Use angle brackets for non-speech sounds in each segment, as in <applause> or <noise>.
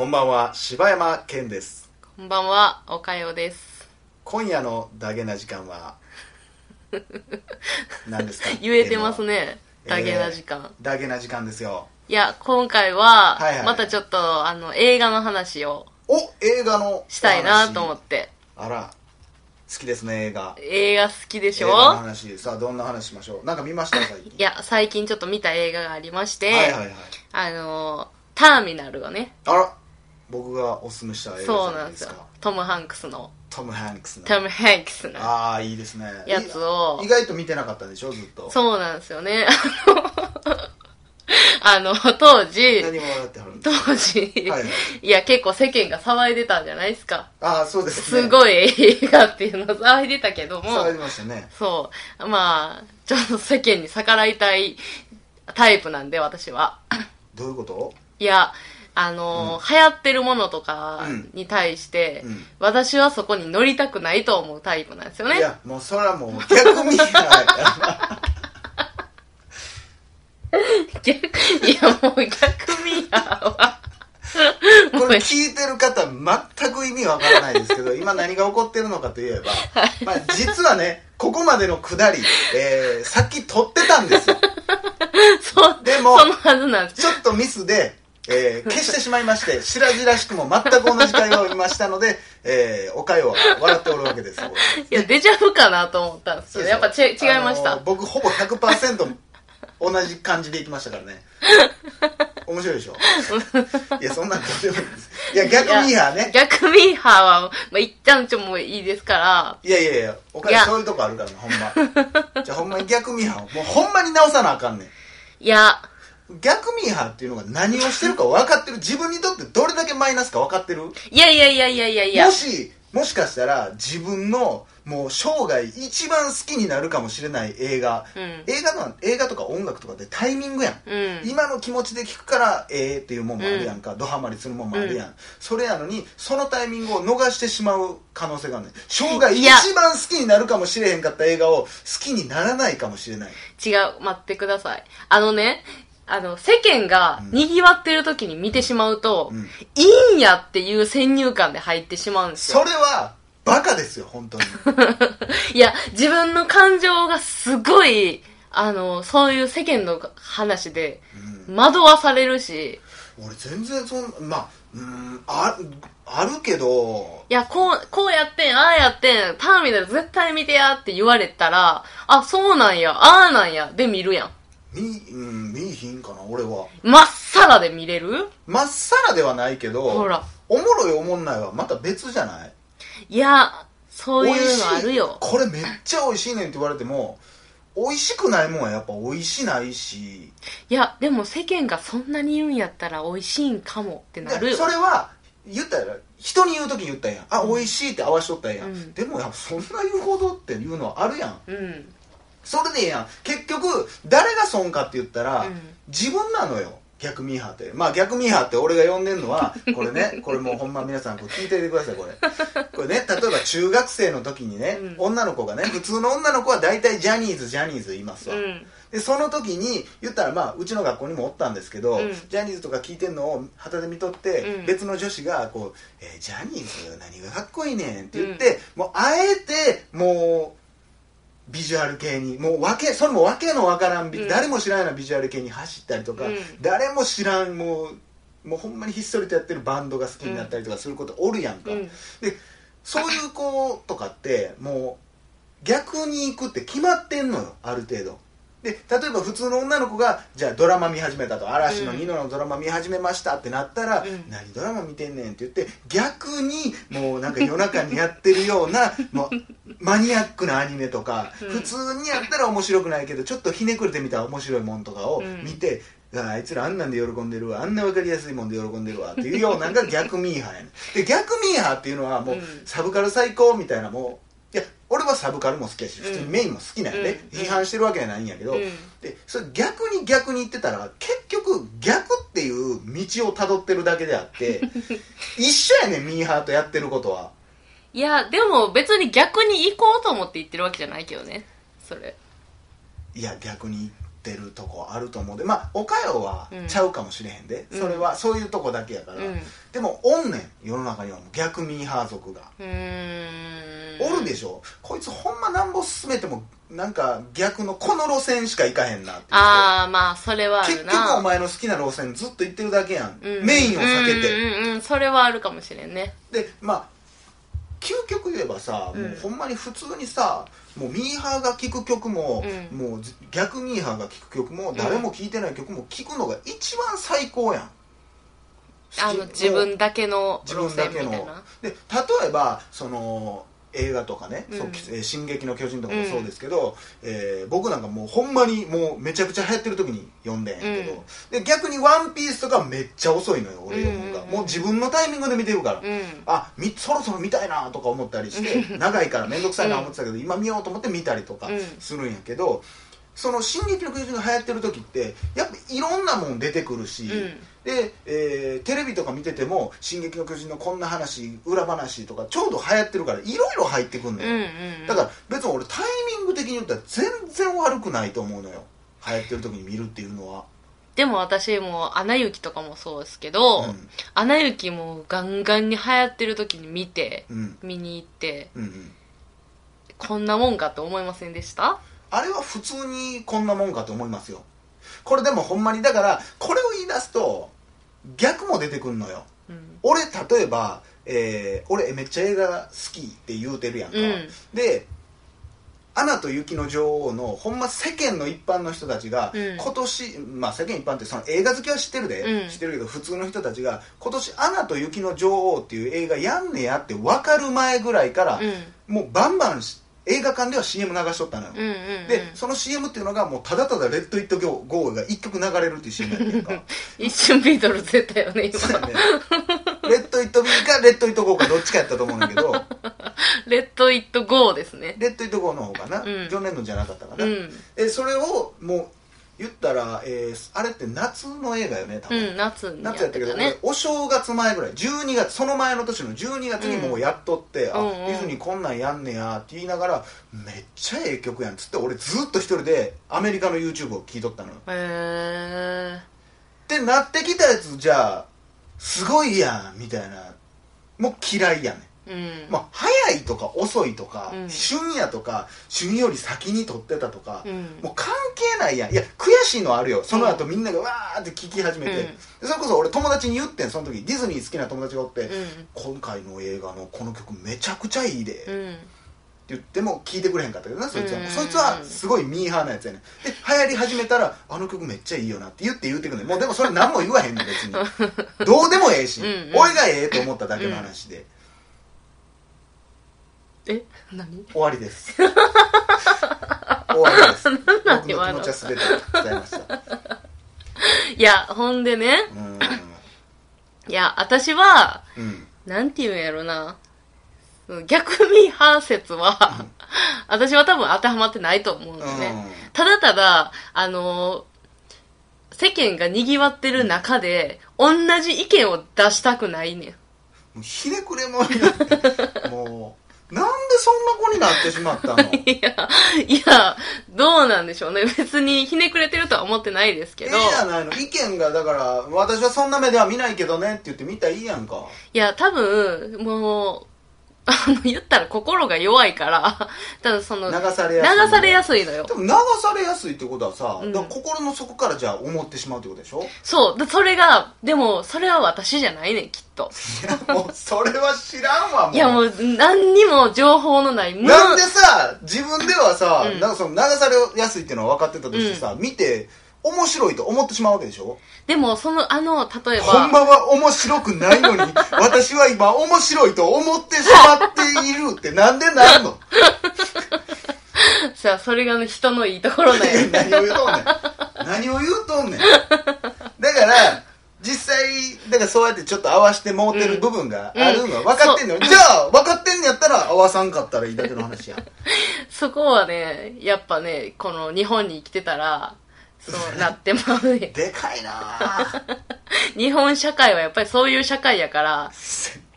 こんばんは柴山健です。こんばんは、おかよです。今夜のダゲな時間は <laughs> 何ですか？言えてますね、ダゲな時間。ダゲな時間ですよ。いや、今回ははいはい、またちょっと、あの、映画の話をお映画のしたいなと思っって。あら好きですね映画。映画好きでし映画のょ話。さあどんな話しましょう？なんか見ました？最近。いや、最近ちょっと見た映画がありまして、はいはいはい。あの、ターミナルをね、あら僕がおすすめした映画じゃなですか。ないんですよ。トム・ハンクスの、トム・ハンクスの。トム・ハンクスの。ああいいですね。やつを。い意外と見てなかったでしょずっと。そうなんですよね。<laughs> あの、当時、何も笑ってはるんで当す時、はいはい。いや、結構世間が騒いでたんじゃないですか。ああそうですね。すごい映画っていうのを騒いでたけども。騒、ぎましたね。そう。まあ、ちょっと世間に逆らいたいタイプなんで、私は。どういうこと？いや、あのー流行ってるものとかうん。に対して、うん。私はそこに乗りたくないと思うタイプなんですよね。いやもうそれはもう逆にはい逆、いやもう逆ミーハーは、これ聞いてる方全く意味わからないですけど今何が起こってるのかといえば、まあ、実はねここまでのくだり、えー、さっき撮ってたんですよ。<laughs> そう、でも。ちょっとミスで、えー消してしまいまして白々しくも全く同じ会話を言いましたので、えー、おかよは笑っておるわけです。いや、デジャブかなと思ったんですけど、やっぱち違いました。あのー僕ほぼ100%同じ感じでいきましたからね。面白いでしょ？<laughs> いやそんなんどうでもいいです。いや逆ミーハーね。逆ミーハーは、まあ、一旦ちょもういいですから、いやいやいやおかいや。げそういうとこあるからなほんま。じゃあほんまに逆ミーハーを。もうほんまに直さなあかんねん。いや、逆ミーハーっていうのが何をしてるか分かってる自分にとってどれだけマイナスか分かってる？いやいやいやいやいやいや。も、しもしかしたら自分のもう生涯一番好きになるかもしれない映画、うん。映画の映画とか音楽とかってタイミングやん、うん。今の気持ちで聞くからええっていうもんもあるやんか、ドハマりするもんもあるやん、それやのにそのタイミングを逃してしまう可能性があるねん。生涯一番好きになるかもしれへんかった映画を好きにならないかもしれない。違う、待ってください。あのね、あの、世間が賑わってる時に見てしまうと、うん。いいんやっていう先入観で入ってしまうんですそよ。れはバカですよ本当に。<laughs> いや、自分の感情がすごい、あの、そういう世間の話で惑わされるし、俺全然そんまあうーんああるけど。いや、こう、こうやってん、ああやってん、ターミナル絶対見てやって言われたら、あ、そうなんや、ああなんや、で見るやん。見,、うん、見いひんかな俺は。まっさらで見れる？まっさらではないけどほら。おもろいおもんないはまた別じゃない？いや、そういうのあるよ。これめっちゃ美味しいねんって言われても美味しくないもんはやっぱ美味しないし。いや、でも世間がそんなに言うんやったら美味しいんかもってなるでよ。それは言ったら人に言う時に言ったんや。ん。あ、美味しいって合わしとったんや。ん、うん。でもやっぱそんな言うほどっていうのはあるやん。うん。それでええやん。結局誰が損かって言ったら、うん。自分なのよ。逆ミーハーって。まあ逆ミーハーって俺が呼んでんのは <laughs> これね。これもうほんま皆さんこれ聞いていてくださいこれ。これね例えば中学生の時にね、うん。女の子がね普通の女の子は大体ジャニーズジャニーズ言いますわ、うん。でその時に言ったらまあうちの学校にもおったんですけど、うん。ジャニーズとか聞いてんのを旗で見とって、うん。別の女子がこう、えージャニーズ何がかっこいいねん」って言って、もうあえてもうビジュアル系に。もうわけそれもわけのわからん、うん。誰も知らんようなビジュアル系に走ったりとか、うん。誰も知らんもうもうほんまにひっそりとやってるバンドが好きになったりとかすることおるやんか、うん。でそういう子とかってもう逆に行くって決まってんのよある程度で例えば普通の女の子がじゃあドラマ見始めたと。嵐のうんニノのドラマ見始めましたってなったら、うん。何ドラマ見てんねんって言って逆にもうなんか夜中にやってるような <laughs> もうマニアックなアニメとか、うん。普通にやったら面白くないけどちょっとひねくれてみたら面白いもんとかをうん。見て、ああいつらあんなんで喜んでるわ。あんな分かりやすいもんで喜んでるわっていうようなのが逆ミーハーやねん。で逆ミーハーっていうのはもう、うん。サブカル最高みたいなもう俺はサブカルも好きやし普通にメインも好きなんやで、うん。批判してるわけじゃないんやけど、うん。でそれ逆に逆に言ってたら結局逆っていう道をたどってるだけであって <laughs> 一緒やねんミーハーとやってることは。いや、でも別に逆に行こうと思って言ってるわけじゃないけどね。それ。いや逆にってるとこあると思うで。まあおかよはうん。ちゃうかもしれへんで、うん。それはそういうとこだけやから、うん。でもおんねん世の中には逆ミーハー族が、うーんおるでしょ？こいつほんまなんぼ進めてもなんか逆のこの路線しか行かへんなってああまあそれはあ結るな。局お前の好きな路線ずっと行ってるだけやん、うん。メインを避けて、うんうんうんそれはあるかもしれんね。でまあ究極言えばさ、うん。もうほんまに普通にさもうミーハーが聴く曲も、うん。もう逆ミーハーが聴く曲も誰も聴いてない曲も聴くのが一番最高やん。あの自分だけの自路分だけの線みたいな。で例えばその映画とかね「うん。そ進撃の巨人」とかもそうですけど、えー僕なんかもうほんまにもうめちゃくちゃ流行ってる時に読んでんやけど、うん。で逆に「ワンピースとかめっちゃ遅いのよ俺読むのが、うんうんうん。もう自分のタイミングで見てるから、うん。あみそろそろ見たいなとか思ったりして長いから面倒くさいな思ってたけど、今見ようと思って見たりとかうん。するんやけど、その「進撃の巨人」が流行ってる時ってやっぱいろんなもん出てくるし、うんで、えーテレビとか見てても「進撃の巨人」のこんな話裏話とかちょうど流行ってるからいろいろ入ってくんのよ、うんうんだから別に俺タイミング的に言ったら全然悪くないと思うのよ。流行ってる時に見るっていうのは。でも私も「アナ雪」とかもそうですけどうん「アナ雪」もガンガンに流行ってる時に見てうん。見に行ってうんうん。こんなもんかと思いませんでした？あれは普通にこんなもんかと思いますよこれでもほんまにだからこれを言い出すと逆も出てくんのよ。うん。俺例えば、えー俺めっちゃ映画好きって言うてるやんか、うん。で「アナと雪の女王」のほんま世間の一般の人たちが、うん。今年まあ世間一般ってその映画好きは知ってるで、うん。知ってるけど普通の人たちが今年「アナと雪の女王」っていう映画やんねやって分かる前ぐらいから、うん。もうバンバンし映画館では CM 流しとったのよ、うんうんうん。でその CM っていうのがもうただただ「レッド・イット・ゴー」が1曲流れるっていう CM やってんか。<laughs> 一瞬ビートルズ出たよね今。ね。Let It Be か Let It Go かどっちかやったと思うんだけど。<laughs> Let It Go ですね。 Let It Go の方かな、うん。ジョン・レノンじゃなかったかな、うん。えそれをもう言ったら、えーあれって夏の映画よね多う分、ん夏にや夏やったけど、ね俺お正月前ぐらい12月その前の年の12月にもうやっとって、あ、うんうん。ディズニーこんなんやんねやって言いながらめっちゃええ曲やんっつって俺ずっと一人でアメリカの YouTube を聴いとったのよ。へえってなってきたやつじゃあすごいやんみたいな。もう嫌いやねんうん。まあ、早いとか遅いとか、うん。旬やとか旬より先に撮ってたとか、うん。もう関係ないやん。いや悔しいのはあるよ。その後みんながわーって聞き始めて、それこそ俺友達に言ってんその時ディズニー好きな友達がおって、うん。今回の映画のこの曲めちゃくちゃいいで、ってうん言っても聞いてくれへんかったけどなそいつは、うんそいつはすごいミーハーなやつやねん。で流行り始めたらあの曲めっちゃいいよなって言って言ってくん。もうでもそれ何も言わへんねん別に。<laughs> どうでもええし、うんうん。俺がええと思っただけの話で、え何？終わりです。<laughs> 終わりです。僕の気今の？持ちは全て伝えました。いやほんでね。うん。いや私はうん。なんて言うんやろな。うん逆ミーハー説は私は多分当てはまってないと思うんですね、ただただあの世間が賑わってる中で同じ意見を出したくないねん。もうひねくれ者になって。もうなんでそんな子になってしまったの？<laughs> いや、いや、どうなんでしょうね。別にひねくれてるとは思ってないですけど。ええやないの意見がだから私はそんな目では見ないけどねって言って見たらいいやんかいや、多分、もう、あの、言ったら心が弱いから、<laughs> 多分その、流されやすい流されやすいのよ。で。も流されやすいってことはさ、うん。心の底からじゃあ思ってしまうってことでしょ？そう。でそれが、でも、それは私じゃないねん、きっと。いやもうそれは知らんわもう。いや、もう、何にも情報のない、無なんでさ自分ではさ、うん。なんかその流されやすいっていうのは分かってたとしてさ、見て面白いと思ってしまうわけでしょ？でも、その、あの、例えば、本場は面白くないのに <laughs> 私は今面白いと思ってしまっているってなんでなんの？さあ、それがね人のいいところなんや。何を言うとんねん。何を言うとんねん。だから実際だからそうやってちょっと合わしてもうてる部分があるのは分かってんのよ、じゃあ分かってんのやったら合わさんかったらいいだけの話や <laughs> そこはね、やっぱね、この日本に生きてたら、そうなってまうね。でかいな。ぁ <laughs> 日本社会はやっぱりそういう社会やから、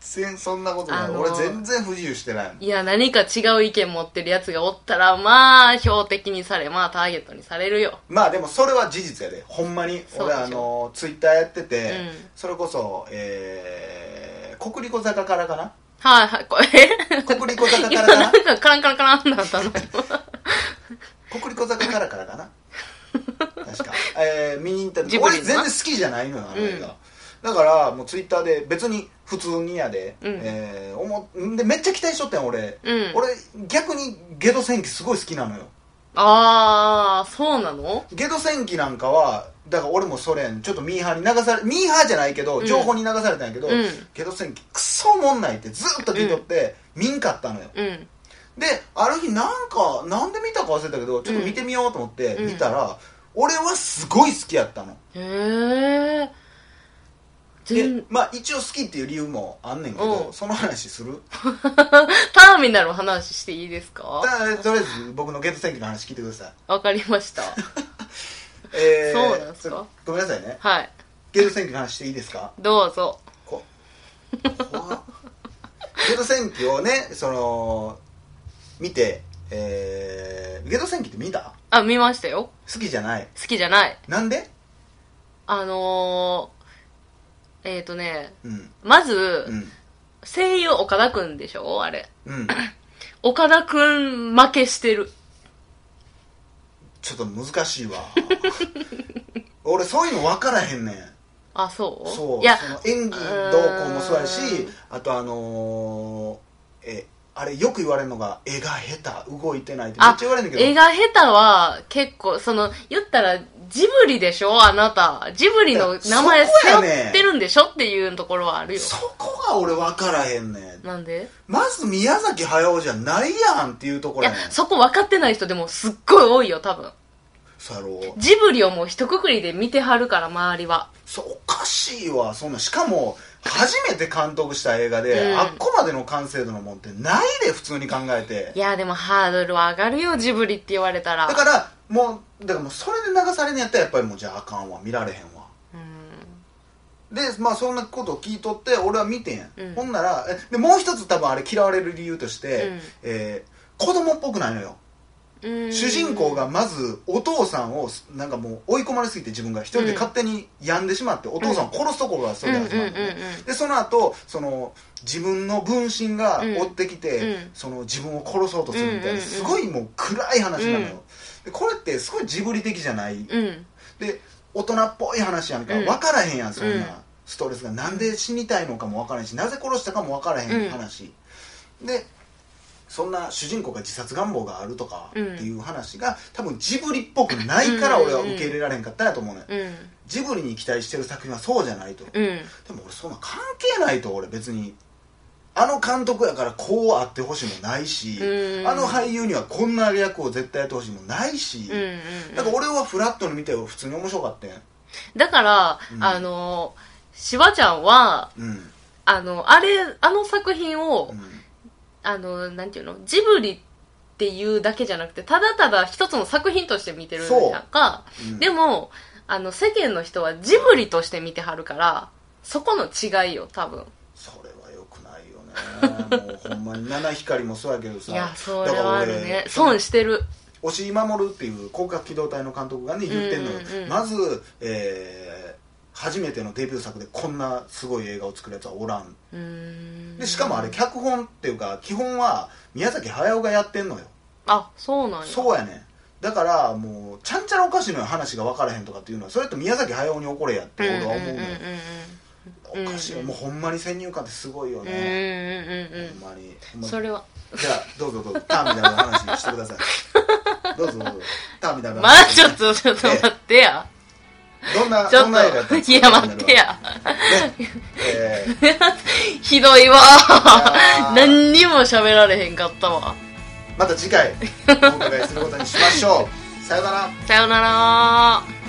全然そんなことない、あのー俺全然不自由してないもん。いや、何か違う意見持ってるやつがおったら、まあ、標的にされ、まあ、ターゲットにされるよ。まあでもそれは事実やで。ほんまに。俺あのツイッターやってて、うん。それこそえー、国立小坂からかな？はいはい、これ。国立小坂今からかな？<laughs> んなかカランカランカランなったの。<laughs> 国立小坂からからかな？確か、えー、見に行った時俺全然好きじゃないのよあの映画、うん。だからもうツイッターで別に普通にやで、うん。えー思んでめっちゃ期待しとったん俺、うん。俺逆にゲド戦記すごい好きなのよ。あー、そうなの？ゲド戦記なんかはだから俺もそれちょっとミーハーに流されミーハーじゃないけどうん。情報に流されたんやけど、うん。ゲド戦記クソおもんないってずっと聞いとって、見んかったのよ。うん。である日なんかなんで見たか忘れたけどちょっと見てみようと思ってうん。見たら、俺はすごい好きやったの。へー。で全まあ一応好きっていう理由もあんねんけど、うん。その話する？<laughs> ターミナルの話していいですか？だとりあえず僕のゲド戦記の話聞いてください。わかりました。<laughs> えーそうなんすか？ごめんなさいね。はい。ゲド戦記の話していいですか？どうぞ。こ怖っゲド戦記をねその見てえー、ゲド戦記って見た？あ、見ましたよ。好きじゃない。好きじゃない。なんで？あのー、えっ、ー、とね、うん。まず、うん。声優岡田くんでしょ？あれ。うん。<coughs> 岡田くん負けしてる。ちょっと難しいわ。<laughs> 俺そういうの分からへんねん。あ、そう？そう。いや、その演技どうこうもそうやしうーん。あとあのー、えあれよく言われるのが絵が下手動いてないってめっあちゃ言われるんだけど絵が下手は結構、その、言ったら、ジブリでしょあなた。ジブリの名前背負ってるんでしょっていうところはあるよ。そこが俺分からへんねんなんで？まず宮崎駿じゃないやんっていうとこいやろやねん、そこ分かってない人でもすっごい多いよ、多分。ジブリをもう一括りで見てはるから、周りは。そうおかしいわそんなしかも初めて監督した映画で、うん。あっこまでの完成度のもんってないで普通に考えて。いや、でもハードルは上がるよ、ジブリって言われたら。だからもうだからもうそれで流されんのやったらやっぱりもうじゃああかんわ見られへんわ。うん。でまあそんなことを聞いとって俺は見てん、うん。ほんならえでもう一つ多分あれ嫌われる理由として、うん。えー子供っぽくないのよ、うん主人公がまずお父さんをなんかもう追い込まれすぎて自分が一人で勝手に病んでしまって、お父さんを殺すところがそれで始まるでその後その自分の分身が追ってきて、うん。その自分を殺そうとするみたいな、すごいもう暗い話なのよ、これってすごいジブリ的じゃない、うん。で大人っぽい話やんか、うん。分からへんやんそんな、うん。ストレスが。なんで死にたいのかも分からへんしなぜ殺したかも分からへん話、でそんな主人公が自殺願望があるとかっていう話が多分ジブリっぽくないから俺は受け入れられへんかったんやと思うね、ん、うん。ジブリに期待してる作品はそうじゃないと、うん。でも俺そんな関係ないと俺別にあの監督やからこうあってほしいもないし、うん。あの俳優にはこんな役を絶対やってほしいもないし。だから俺はフラットに見て普通に面白かったんだから、うん。あの、しばちゃんは、うん。あの、あれ、あの作品を、うんあの、なんていうの、ジブリっていうだけじゃなくて、ただただ一つの作品として見てるんやんか。うんでも、あの、世間の人はジブリとして見てはるから、そこの違いよ、多分。それはよくないよねもうほんまに七光もそうやけどさいや、それはあるねだから。俺損してる。押井守っていう広角機動隊の監督がね言ってんのよ、うんうんうんまず、えー初めてのデビュー作でこんなすごい映画を作るやつはおらん。でしかもあれ脚本っていうか基本は宮崎駿がやってんのよ。あ、そうなんや。そうやねん。だからもうちゃんちゃらおかしいのよ話が分からへんとかっていうのはそれと宮崎駿に怒れやって俺は思うのよ、うん。おかしいよ。うんもうほんまに先入観ってすごいようんうんね、うんうん。ほんまに。ほんうん。まそれは。じゃあどうぞどうぞ。ターミナルの話してください。<laughs> どうぞどうぞ。ターミナルのまあ話ちょっと、ちょっと待ってや。どんな映画やったいや待ってや。ね。えー。<laughs> ひどいわ。ー。何にも喋られへんかったわ。また次回お伺いすることにしましょう。さよなら。さよなら